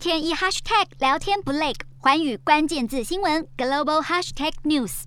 天一 hashtag 聊天不累，环宇关键字新闻 global hashtag news。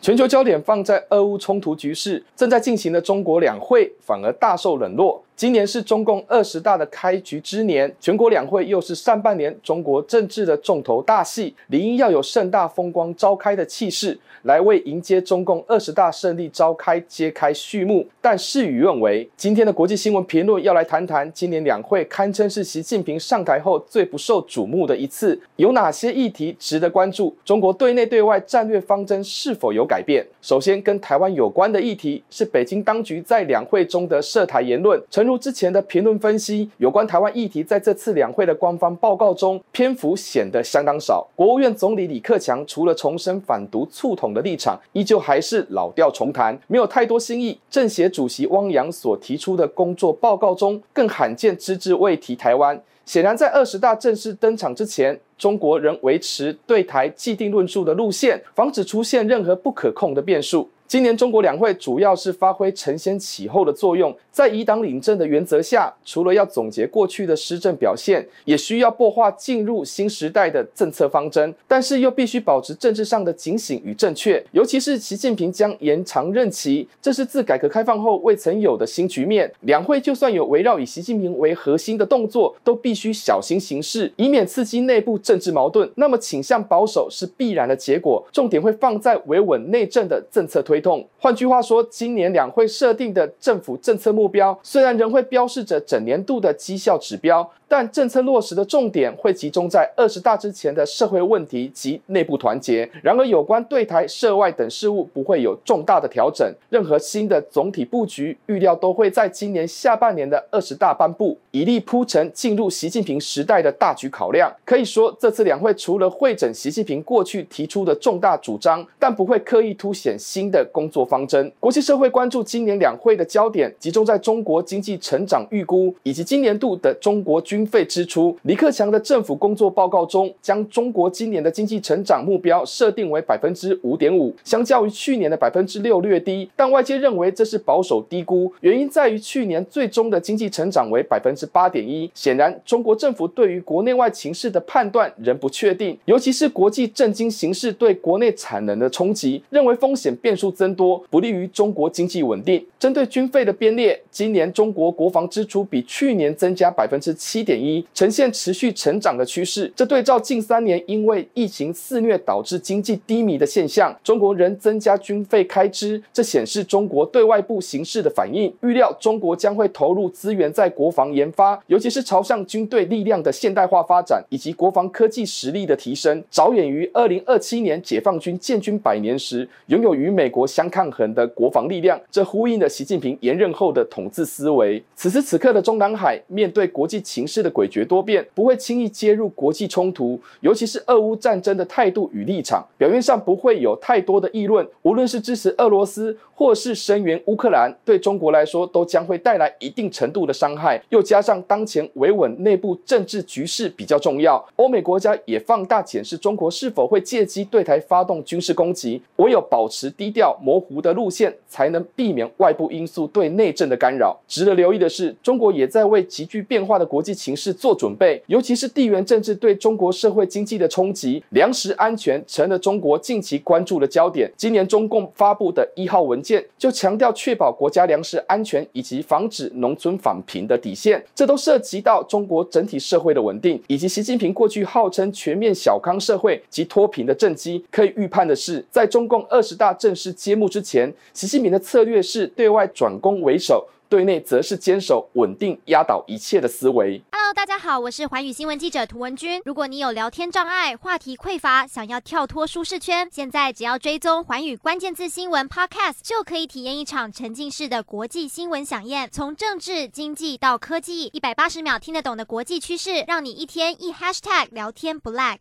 全球焦点放在俄乌冲突局势，正在进行的中国两会反而大受冷落。今年是中共二十大的开局之年，全国两会又是上半年中国政治的重头大戏，理应要有盛大风光召开的气势，来为迎接中共二十大胜利召开揭开序幕。但事与愿违，今天的国际新闻评论要来谈谈今年两会堪称是习近平上台后最不受瞩目的一次，有哪些议题值得关注？中国对内对外战略方针是否有改变？首先，跟台湾有关的议题是北京当局在两会中的涉台言论，如之前的评论分析，有关台湾议题在这次两会的官方报告中篇幅显得相当少。国务院总理李克强除了重申反独促统的立场，依旧还是老调重弹，没有太多新意。政协主席汪洋所提出的工作报告中，更罕见只字未提台湾。显然，在二十大正式登场之前，中国仍维持对台既定论述的路线，防止出现任何不可控的变数。今年中国两会主要是发挥承先启后的作用，在以党领政的原则下，除了要总结过去的施政表现，也需要擘画进入新时代的政策方针，但是又必须保持政治上的警醒与正确。尤其是习近平将延长任期，这是自改革开放后未曾有的新局面。两会就算有围绕以习近平为核心的动作，都必须小心行事，以免刺激内部政治矛盾。那么倾向保守是必然的结果，重点会放在维稳内政的政策推动。换句话说，今年两会设定的政府政策目标，虽然仍会标示着整年度的绩效指标。但政策落实的重点会集中在二十大之前的社会问题及内部团结。然而，有关对台、涉外等事务不会有重大的调整。任何新的总体布局，预料都会在今年下半年的二十大颁布，以利铺陈进入习近平时代的大局考量。可以说，这次两会除了会诊习近平过去提出的重大主张，但不会刻意凸显新的工作方针。国际社会关注今年两会的焦点集中在中国经济成长预估以及今年度的中国军。费支出，李克强的政府工作报告中，将中国今年的经济成长目标设定为百分之五点五，相较于去年的百分之六略低，但外界认为这是保守低估，原因在于去年最终的经济成长为百分之八点一。显然，中国政府对于国内外情势的判断仍不确定，尤其是国际政经形势对国内产能的冲击，认为风险变数增多，不利于中国经济稳定。针对军费的编列，今年中国国防支出比去年增加百分之七点一呈现持续成长的趋势，这对照近三年因为疫情肆虐导致经济低迷的现象，中国仍增加军费开支，这显示中国对外部形势的反应。预料中国将会投入资源在国防研发，尤其是朝向军队力量的现代化发展以及国防科技实力的提升，着眼于二零二七年解放军建军百年时拥有与美国国相抗衡的国防力量。这呼应了习近平延任后的统治思维。此时此刻的中南海面对国际情势的诡谲多变，不会轻易介入国际冲突，尤其是俄乌战争的态度与立场，表面上不会有太多的议论。无论是支持俄罗斯，或是声援乌克兰，对中国来说都将会带来一定程度的伤害。又加上当前维稳内部政治局势比较重要，欧美国家也放大检视中国是否会借机对台发动军事攻击。唯有保持低调模糊的路线，才能避免外部因素对内政的干扰。值得留意的是，中国也在为急剧变化的国际情势做准备，尤其是地缘政治对中国社会经济的冲击，粮食安全成了中国近期关注的焦点。今年中共发布的一号文件就强调确保国家粮食安全以及防止农村返贫的底线，这都涉及到中国整体社会的稳定，以及习近平过去号称全面小康社会及脱贫的政绩。可以预判的是，在中共二十大正式揭幕之前，习近平的策略是对外转攻为守。对内则是坚守稳定压倒一切的思维。Hello，大家好，我是寰宇新闻记者涂文君。如果你有聊天障碍、话题匮乏，想要跳脱舒适圈，现在只要追踪寰宇关键字新闻 Podcast，就可以体验一场沉浸式的国际新闻饗宴。从政治、经济到科技，一百八十秒听得懂的国际趋势，让你一天一 Hashtag 聊天不 lag。